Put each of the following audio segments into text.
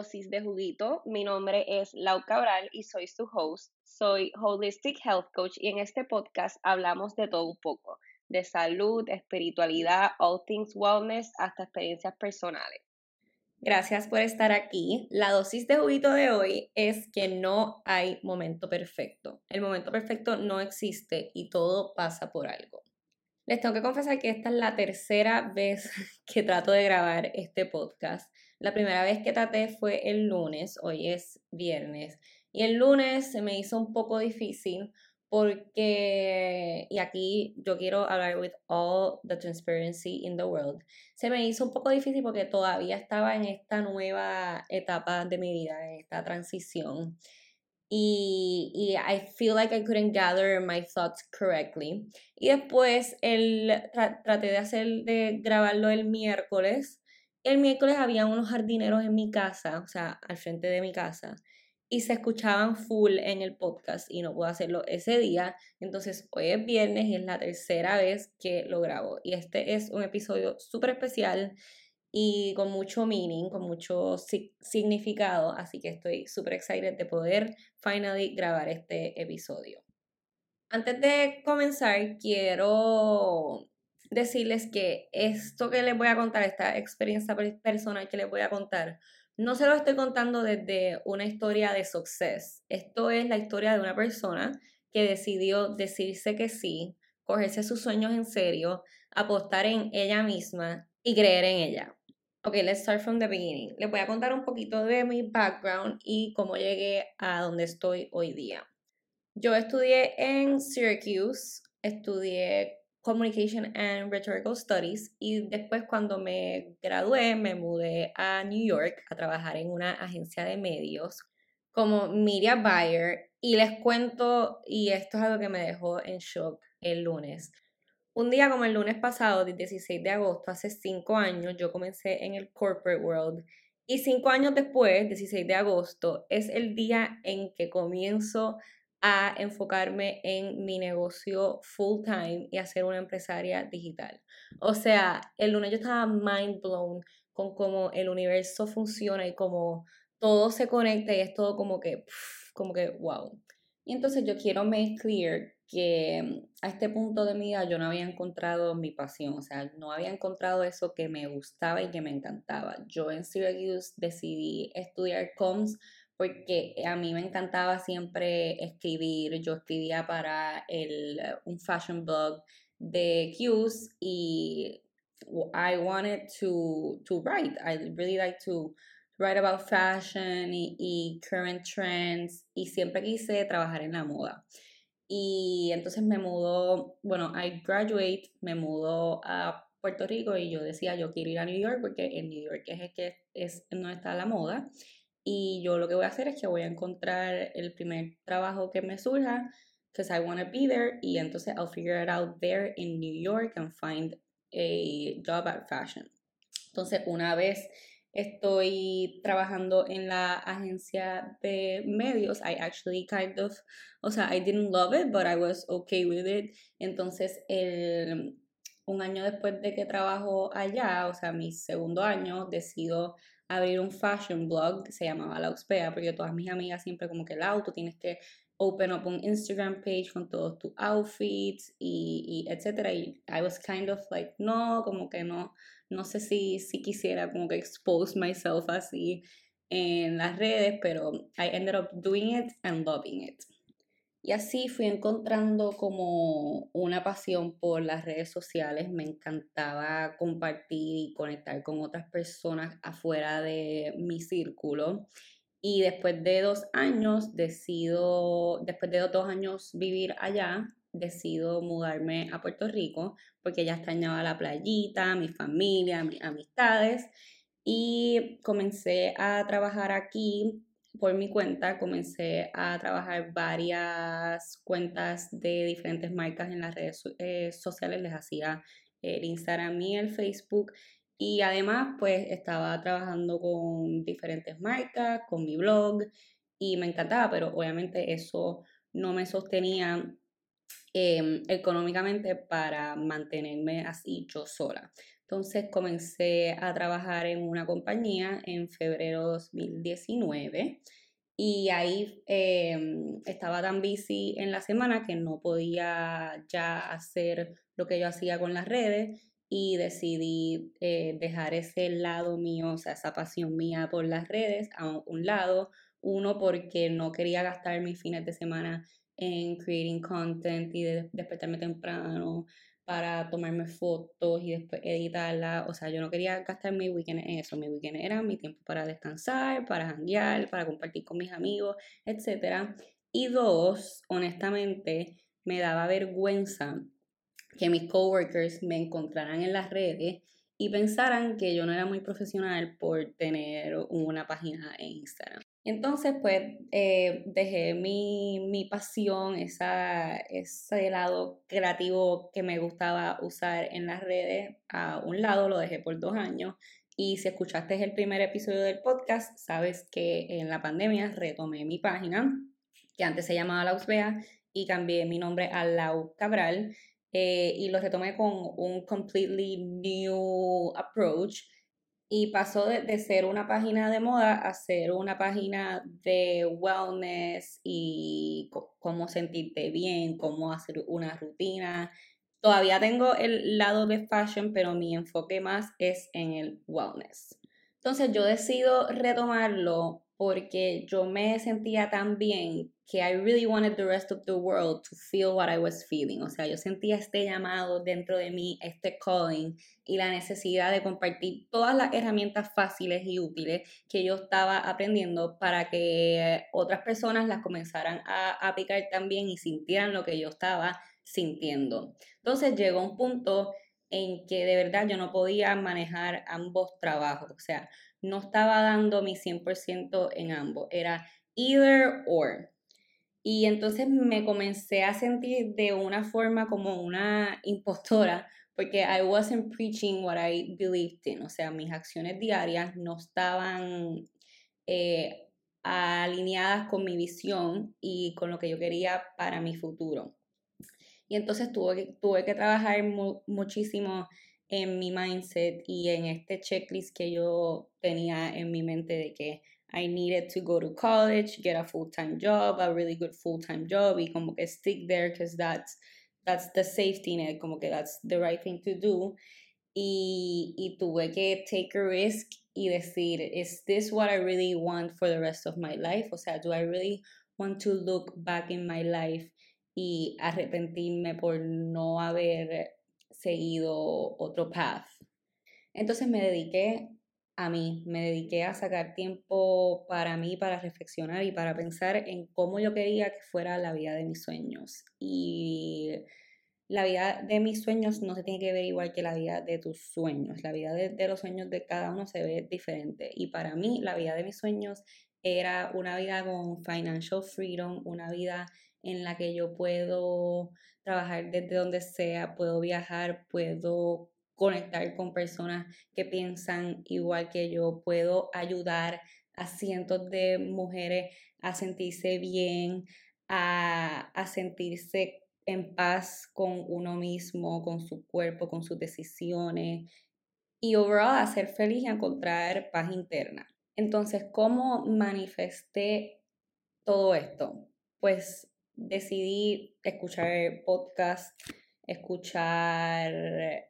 Dosis de Juguito. Mi nombre es Lau Cabral y soy su host. Soy Holistic Health Coach y en este podcast hablamos de todo un poco, de salud, espiritualidad, all things wellness, hasta experiencias personales. Gracias por estar aquí. La dosis de juguito de hoy es que no hay momento perfecto. El momento perfecto no existe y todo pasa por algo. Les tengo que confesar que esta es la tercera vez que trato de grabar este podcast. La primera vez que traté fue el lunes, hoy es viernes, y el lunes se me hizo un poco difícil porque, y aquí yo quiero hablar with all the transparency in the world, se me hizo un poco difícil porque todavía estaba en esta nueva etapa de mi vida, en esta transición y, y I feel like I couldn't gather my thoughts correctly. Y después el, traté de hacer, de grabarlo el miércoles. El miércoles había unos jardineros en mi casa, o sea, al frente de mi casa, y se escuchaban full en el podcast y no puedo hacerlo ese día. Entonces hoy es viernes y es la tercera vez que lo grabo. Y este es un episodio súper especial y con mucho meaning, con mucho significado, así que estoy súper excited de poder finally grabar este episodio. Antes de comenzar, quiero decirles que esto que les voy a contar, esta experiencia personal que les voy a contar, no se lo estoy contando desde una historia de success. Esto es la historia de una persona que decidió decirse que sí, cogerse sus sueños en serio, apostar en ella misma y creer en ella. Ok, let's start from the beginning. Les voy a contar un poquito de mi background y cómo llegué a donde estoy hoy día. Yo estudié en Syracuse, estudié Communication and Rhetorical Studies y después cuando me gradué me mudé a New York a trabajar en una agencia de medios como media buyer y les cuento, y esto es algo que me dejó en shock el lunes. Un día como el lunes pasado, el 16 de agosto, hace cinco años, yo comencé en el corporate world y cinco años después, 16 de agosto, es el día en que comienzo a enfocarme en mi negocio full time y a ser una empresaria digital. O sea, el lunes yo estaba mind blown con cómo el universo funciona y cómo todo se conecta y es todo como que, como que, wow. Y entonces yo quiero make clear que a este punto de mi vida yo no había encontrado mi pasión, o sea, no había encontrado eso que me gustaba y que me encantaba. Yo en Syracuse decidí estudiar comms porque a mí me encantaba siempre escribir. Yo escribía para el, un fashion blog de Q's y I wanted to, to write. I really like to write about fashion y, y current trends y siempre quise trabajar en la moda. Y entonces me mudó, bueno, I graduate, me mudó a Puerto Rico y yo decía, yo quiero ir a New York porque en New York es el que es donde está la moda. Y yo lo que voy a hacer es que voy a encontrar el primer trabajo que me surja, because I want to be there, y entonces I'll figure it out there in New York and find a job at fashion. Entonces, una vez estoy trabajando en la agencia de medios. I actually kind of, o sea, I didn't love it, but I was okay with it. Entonces, el, un año después de que trabajo allá, o sea, mi segundo año, decido abrir un fashion blog que se llamaba La Uxpea, porque todas mis amigas siempre como que el auto tienes que open up un Instagram page con todos tus outfits y, y etcétera. Y I was kind of like, no, como que no, no sé si, si quisiera como que expose myself así en las redes, pero I ended up doing it and loving it. Y así fui encontrando como una pasión por las redes sociales. Me encantaba compartir y conectar con otras personas afuera de mi círculo. Y después de dos años, decido, después de dos años vivir allá, decido mudarme a Puerto Rico porque ya extrañaba la playita, mi familia, mis amistades. Y comencé a trabajar aquí por mi cuenta, comencé a trabajar varias cuentas de diferentes marcas en las redes eh, sociales, les hacía el Instagram y el Facebook y además, pues estaba trabajando con diferentes marcas, con mi blog y me encantaba, pero obviamente eso no me sostenía em, económicamente para mantenerme así yo sola. Entonces comencé a trabajar en una compañía en febrero 2019 y ahí em, estaba tan busy en la semana que no podía ya hacer lo que yo hacía con las redes y decidí eh, dejar ese lado mío, o sea, esa pasión mía por las redes a un lado. Uno, porque no quería gastar mis fines de semana en creating content y de despertarme temprano para tomarme fotos y después editarla. O sea, yo no quería gastar mi weekend en eso. Mi weekend era mi tiempo para descansar, para janguear, para compartir con mis amigos, etc. Y dos, honestamente, me daba vergüenza que mis coworkers me encontraran en las redes y pensaran que yo no era muy profesional por tener una página en Instagram. Entonces, pues, eh, dejé mi, mi pasión, esa, ese lado creativo que me gustaba usar en las redes a un lado, lo dejé por dos años. Y si escuchaste el primer episodio del podcast, sabes que en la pandemia retomé mi página, que antes se llamaba Lausbea, y cambié mi nombre a Lau Cabral. Eh, y lo retomé con un completely new approach y pasó de, ser una página de moda a ser una página de wellness y cómo sentirte bien, cómo hacer una rutina. Todavía tengo el lado de fashion, pero mi enfoque más es en el wellness. Entonces yo decido retomarlo porque yo me sentía tan bien que I really wanted the rest of the world to feel what I was feeling. O sea, yo sentía este llamado dentro de mí, este calling y la necesidad de compartir todas las herramientas fáciles y útiles que yo estaba aprendiendo para que otras personas las comenzaran a aplicar también y sintieran lo que yo estaba sintiendo. Entonces llegó un punto en que de verdad yo no podía manejar ambos trabajos. O sea, no estaba dando mi 100% en ambos, era either or. Y entonces me comencé a sentir de una forma como una impostora, porque I wasn't preaching what I believed in, o sea, mis acciones diarias no estaban eh, alineadas con mi visión y con lo que yo quería para mi futuro. Y entonces tuve que, tuve que trabajar muchísimo en mi mindset y en este checklist que yo tenía en mi mente de que I needed to go to college, get a full-time job, a really good full-time job y como que stick there because that's, that's the safety net, como que that's the right thing to do. Y, y tuve que take a risk y decir, is this what I really want for the rest of my life? O sea, do I really want to look back in my life y arrepentirme por no haber seguido otro path. Entonces me dediqué a mí, me dediqué a sacar tiempo para mí, para reflexionar y para pensar en cómo yo quería que fuera la vida de mis sueños. Y la vida de mis sueños no se tiene que ver igual que la vida de tus sueños. La vida de, de los sueños de cada uno se ve diferente. Y para mí, la vida de mis sueños era una vida con financial freedom, una vida en la que yo puedo trabajar desde donde sea, puedo viajar, puedo conectar con personas que piensan igual que yo, puedo ayudar a cientos de mujeres a sentirse bien, a, a sentirse en paz con uno mismo, con su cuerpo, con sus decisiones y overall a ser feliz y encontrar paz interna. Entonces, ¿cómo manifesté todo esto? Pues decidí escuchar podcasts, escuchar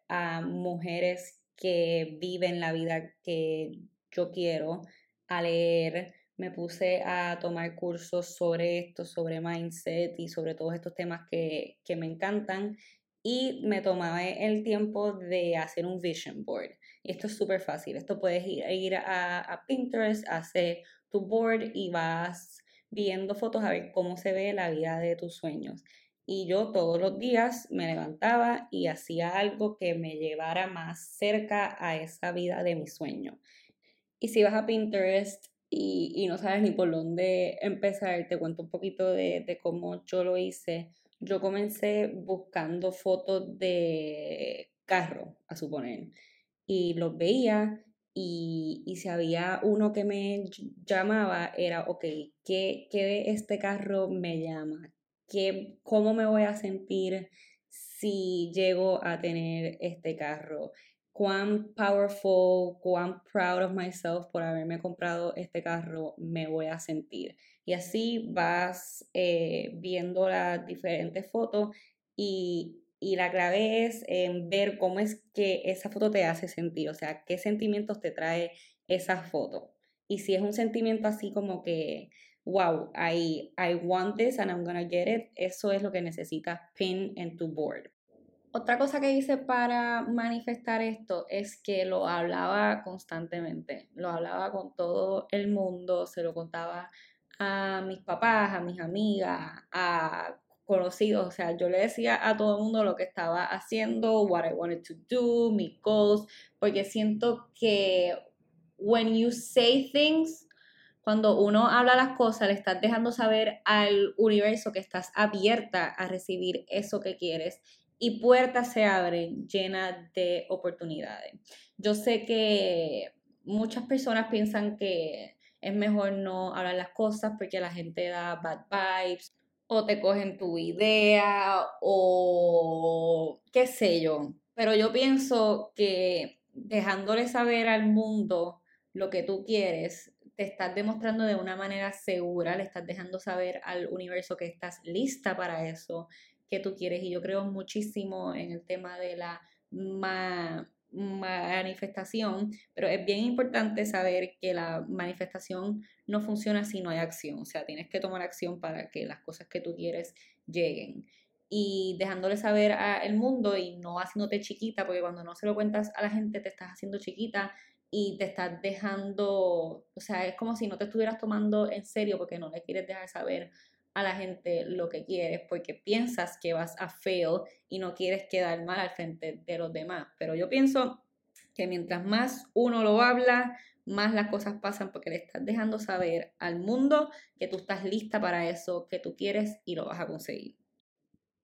a mujeres que viven la vida que yo quiero, a leer, me puse a tomar cursos sobre esto, sobre mindset y sobre todos estos temas que, me encantan y me tomaba el tiempo de hacer un vision board. Esto es súper fácil, esto puedes ir, a Pinterest, hacer tu board y vas viendo fotos a ver cómo se ve la vida de tus sueños. Y yo todos los días me levantaba y hacía algo que me llevara más cerca a esa vida de mi sueño. Y si vas a Pinterest y, no sabes ni por dónde empezar, te cuento un poquito de, de cómo yo lo hice. Yo comencé buscando fotos de carro, a suponer, y los veía y, y, si había uno que me llamaba, era, ok, ¿qué, qué de este carro me llama? ¿Qué, ¿Cómo me voy a sentir si llego a tener este carro? cuán powerful, cuán proud of myself por haberme comprado este carro me voy a sentir. Y así vas eh, viendo las diferentes fotos y, y la clave es en ver cómo es que esa foto te hace sentir, o sea, qué sentimientos te trae esa foto. Y si es un sentimiento así como que, wow, I, I want this and I'm gonna get it, eso es lo que necesitas pin en tu board. Otra cosa que hice para manifestar esto es que lo hablaba constantemente, lo hablaba con todo el mundo, se lo contaba a mis papás, a mis amigas, a conocidos, o sea, yo le decía a todo el mundo lo que estaba haciendo, what I wanted to do, mis goals, porque siento que when you say things, cuando uno habla las cosas, le estás dejando saber al universo que estás abierta a recibir eso que quieres y puertas se abren llenas de oportunidades. Yo sé que muchas personas piensan que es mejor no hablar las cosas porque la gente da bad vibes o te cogen tu idea o qué sé yo. Pero yo pienso que dejándole saber al mundo lo que tú quieres, te estás demostrando de una manera segura, le estás dejando saber al universo que estás lista para eso, que tú quieres. Y yo creo muchísimo en el tema de la manifestación, pero es bien importante saber que la manifestación no funciona si no hay acción. O sea, tienes que tomar acción para que las cosas que tú quieres lleguen. Y dejándole saber al mundo y no haciéndote chiquita, porque cuando no se lo cuentas a la gente te estás haciendo chiquita y te estás dejando, o sea, es como si no te estuvieras tomando en serio porque no le quieres dejar saber a la gente lo que quieres porque piensas que vas a fail y no quieres quedar mal al frente de los demás. Pero yo pienso que mientras más uno lo habla, más las cosas pasan porque le estás dejando saber al mundo que tú estás lista para eso, que tú quieres y lo vas a conseguir.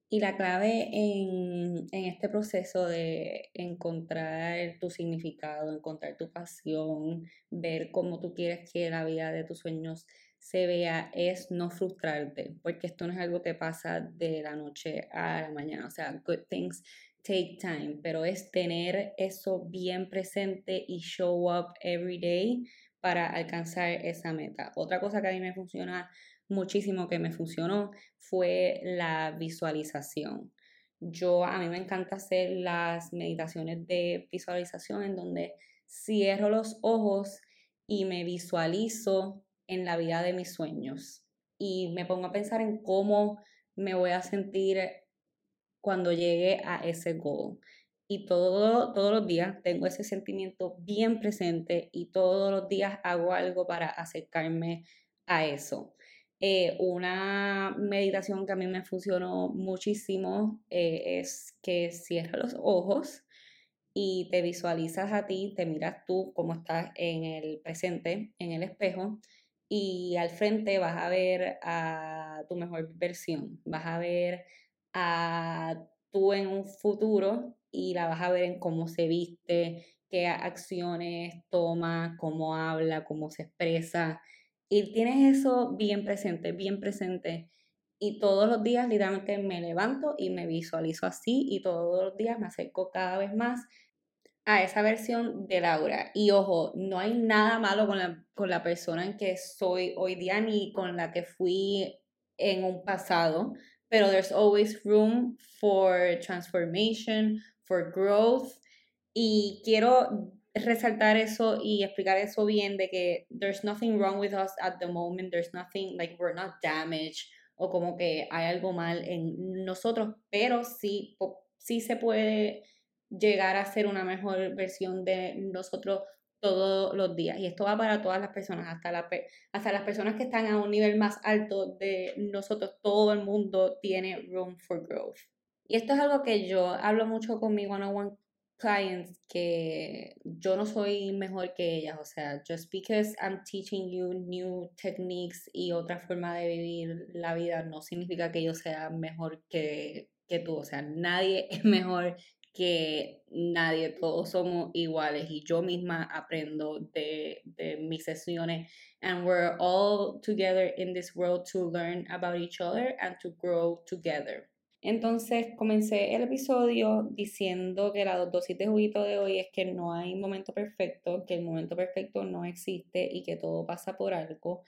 Y la clave en, en, este proceso de encontrar tu significado, encontrar tu pasión, ver cómo tú quieres que la vida de tus sueños se vea es no frustrarte, porque esto no es algo que pasa de la noche a la mañana, o sea, good things take time, pero es tener eso bien presente y show up every day para alcanzar esa meta. Otra cosa que a mí me funciona muchísimo, que me funcionó, fue la visualización. Yo, a mí me encanta hacer las meditaciones de visualización en donde cierro los ojos y me visualizo en la vida de mis sueños y me pongo a pensar en cómo me voy a sentir cuando llegue a ese goal. Y todo, todos los días tengo ese sentimiento bien presente y todos los días hago algo para acercarme a eso. Eh, una meditación que a mí me funcionó muchísimo eh, es que cierras los ojos y te visualizas a ti, te miras tú como estás en el presente, en el espejo, y al frente vas a ver a tu mejor versión, vas a ver a tú en un futuro y la vas a ver en cómo se viste, qué acciones toma, cómo habla, cómo se expresa. Y tienes eso bien presente, bien presente. Y todos los días literalmente me levanto y me visualizo así y todos los días me acerco cada vez más a esa versión de Laura. Y ojo, no hay nada malo con la, con la persona en que soy hoy día ni con la que fui en un pasado, pero there's always room for transformation, for growth. Y quiero resaltar eso y explicar eso bien de que there's nothing wrong with us at the moment, there's nothing like we're not damaged o como que hay algo mal en nosotros, pero sí, sí se puede llegar a ser una mejor versión de nosotros todos los días. Y esto va para todas las personas, hasta, la, hasta las personas que están a un nivel más alto de nosotros, todo el mundo tiene room for growth. Y esto es algo que yo hablo mucho con mi one-on-one clients, que yo no soy mejor que ellas, o sea, just because I'm teaching you new techniques y otra forma de vivir la vida, no significa que yo sea mejor que, que tú, o sea, nadie es mejor que nadie, todos somos iguales y yo misma aprendo de, de mis sesiones. And we're all together in this world to learn about each other and to grow together. Entonces comencé el episodio diciendo que la dosis de juguito de hoy es que no hay momento perfecto, que el momento perfecto no existe y que todo pasa por algo.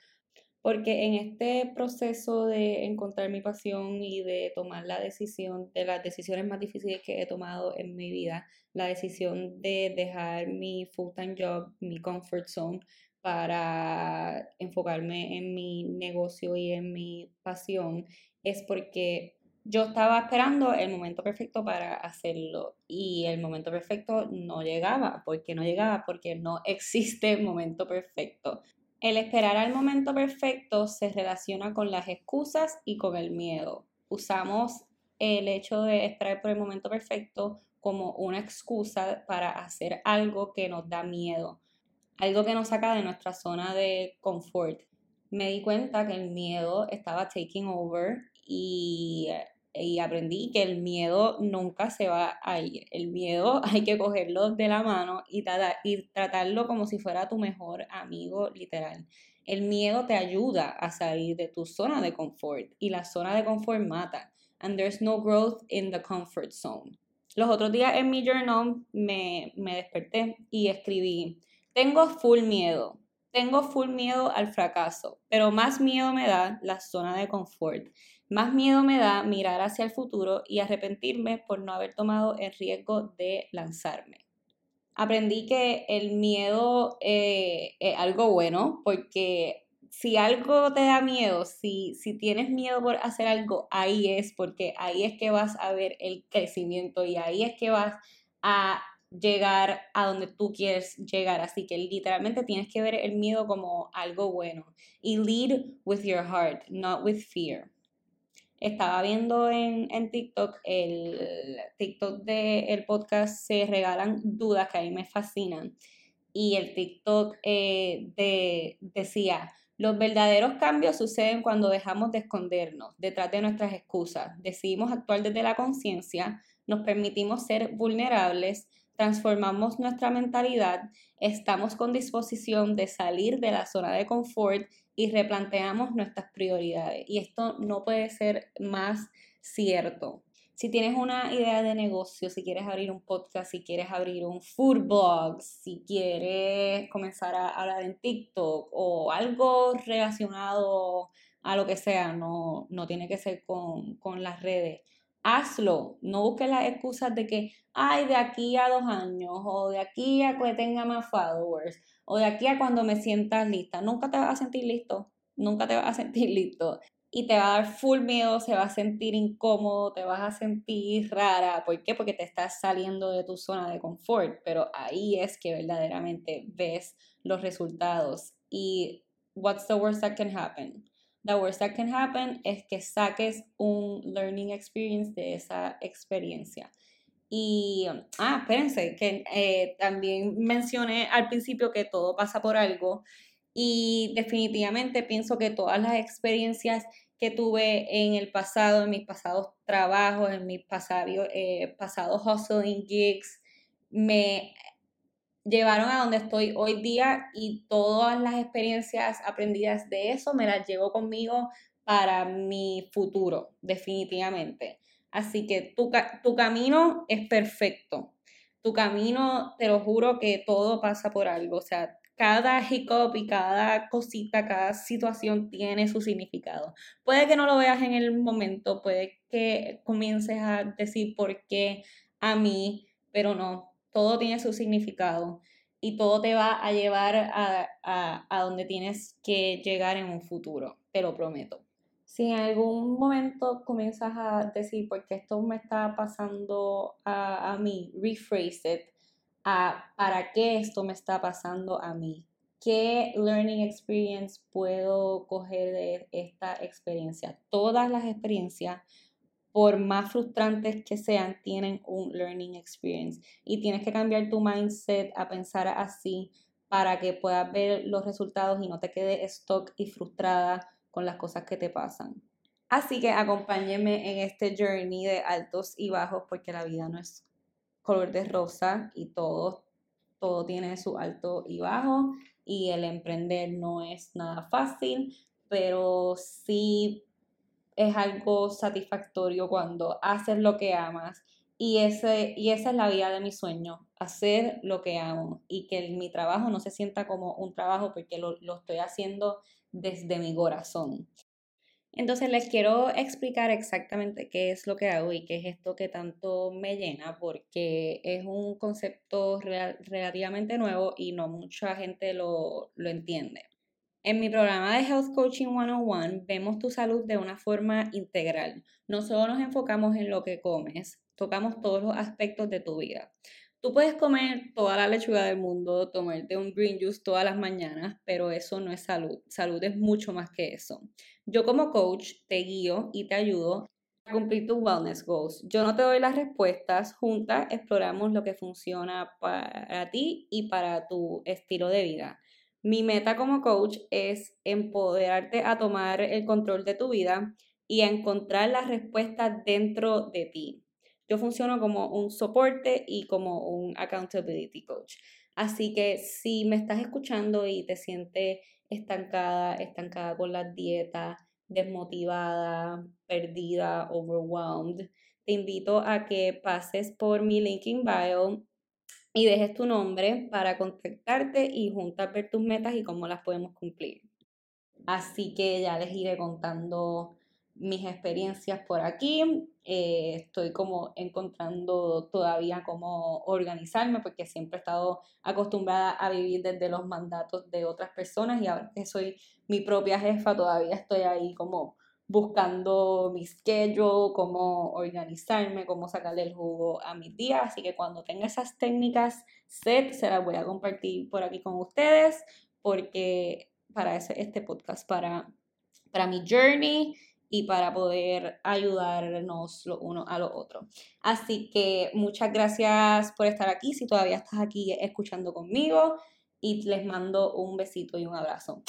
Porque en este proceso de encontrar mi pasión y de tomar la decisión, de las decisiones más difíciles que he tomado en mi vida, la decisión de dejar mi full-time job, mi comfort zone, para enfocarme en mi negocio y en mi pasión, es porque yo estaba esperando el momento perfecto para hacerlo y el momento perfecto no llegaba. ¿Por qué no llegaba? Porque no existe momento perfecto. El esperar al momento perfecto se relaciona con las excusas y con el miedo. Usamos el hecho de esperar por el momento perfecto como una excusa para hacer algo que nos da miedo, algo que nos saca de nuestra zona de confort. Me di cuenta que el miedo estaba taking over y y aprendí que el miedo nunca se va a ir. El miedo hay que cogerlo de la mano y, tratarlo como si fuera tu mejor amigo literal. El miedo te ayuda a salir de tu zona de confort y la zona de confort mata. And there's no growth in the comfort zone. Los otros días en mi journal me, me desperté y escribí, tengo full miedo, tengo full miedo al fracaso, pero más miedo me da la zona de confort. Más miedo me da mirar hacia el futuro y arrepentirme por no haber tomado el riesgo de lanzarme. Aprendí que el miedo eh, es algo bueno porque si algo te da miedo, si, si tienes miedo por hacer algo, ahí es porque ahí es que vas a ver el crecimiento y ahí es que vas a llegar a donde tú quieres llegar. Así que literalmente tienes que ver el miedo como algo bueno. Y lead with your heart, not with fear estaba viendo en, TikTok el TikTok del podcast Se Regalan Dudas, que a mí me fascinan. Y el TikTok eh, de, decía, los verdaderos cambios suceden cuando dejamos de escondernos detrás de nuestras excusas, decidimos actuar desde la conciencia, nos permitimos ser vulnerables, transformamos nuestra mentalidad, estamos con disposición de salir de la zona de confort y replanteamos nuestras prioridades. Y esto no puede ser más cierto. Si tienes una idea de negocio, si quieres abrir un podcast, si quieres abrir un food blog, si quieres comenzar a hablar en TikTok o algo relacionado a lo que sea, no, no tiene que ser con, con las redes hazlo, no busques las excusas de que, ay, de aquí a dos años, o de aquí a que tenga más followers, o de aquí a cuando me sientas lista. Nunca te vas a sentir listo, nunca te vas a sentir listo. Y te va a dar full miedo, se va a sentir incómodo, te vas a sentir rara. ¿Por qué? Porque te estás saliendo de tu zona de confort. Pero ahí es que verdaderamente ves los resultados. Y what's the worst that can happen? The worst that can happen es que saques un learning experience de esa experiencia. Y, ah, espérense, que eh, también mencioné al principio que todo pasa por algo y definitivamente pienso que todas las experiencias que tuve en el pasado, en mis pasados trabajos, en mis pasados, eh, pasados hustling gigs, me llevaron a donde estoy hoy día y todas las experiencias aprendidas de eso me las llevo conmigo para mi futuro, definitivamente. Así que tu, tu camino es perfecto. Tu camino, te lo juro que todo pasa por algo. O sea, cada hiccup y cada cosita, cada situación tiene su significado. Puede que no lo veas en el momento, puede que comiences a decir por qué a mí, pero no, todo tiene su significado y todo te va a llevar a, donde tienes que llegar en un futuro, te lo prometo. Si en algún momento comienzas a decir, ¿por qué esto me está pasando a, a mí? Rephrase it a ¿para qué esto me está pasando a mí? ¿Qué learning experience puedo coger de esta experiencia? Todas las experiencias por más frustrantes que sean, tienen un learning experience. Y tienes que cambiar tu mindset a pensar así para que puedas ver los resultados y no te quedes stock y frustrada con las cosas que te pasan. Así que acompáñenme en este journey de altos y bajos porque la vida no es color de rosa y todo, todo tiene su alto y bajo y el emprender no es nada fácil, pero sí es algo satisfactorio cuando haces lo que amas y, ese, y esa es la vida de mi sueño, hacer lo que amo y que mi trabajo no se sienta como un trabajo porque lo, lo estoy haciendo desde mi corazón. Entonces les quiero explicar exactamente qué es lo que hago y qué es esto que tanto me llena porque es un concepto relativamente nuevo y no mucha gente lo, lo entiende. En mi programa de Health Coaching 101 vemos tu salud de una forma integral. No solo nos enfocamos en lo que comes, tocamos todos los aspectos de tu vida. Tú puedes comer toda la lechuga del mundo, tomarte un green juice todas las mañanas, pero eso no es salud. Salud es mucho más que eso. Yo como coach te guío y te ayudo a cumplir tus wellness goals. Yo no te doy las respuestas, juntas exploramos lo que funciona para ti y para tu estilo de vida. Mi meta como coach es empoderarte a tomar el control de tu vida y a encontrar las respuestas dentro de ti. Yo funciono como un soporte y como un accountability coach. Así que si me estás escuchando y te sientes estancada, estancada con la dieta, desmotivada, perdida, overwhelmed, te invito a que pases por mi link in bio y dejes tu nombre para contactarte y juntar ver tus metas y cómo las podemos cumplir. Así que ya les iré contando mis experiencias por aquí. Eh, estoy como encontrando todavía cómo organizarme porque siempre he estado acostumbrada a vivir desde los mandatos de otras personas y ahora que soy mi propia jefa todavía estoy ahí como buscando mi schedule, cómo organizarme, cómo sacarle el jugo a mis días. Así que cuando tenga esas técnicas set, se las voy a compartir por aquí con ustedes, porque para ese, este podcast, para, para mi journey y para poder ayudarnos lo uno a lo otro. Así que muchas gracias por estar aquí, si todavía estás aquí escuchando conmigo, y les mando un besito y un abrazo.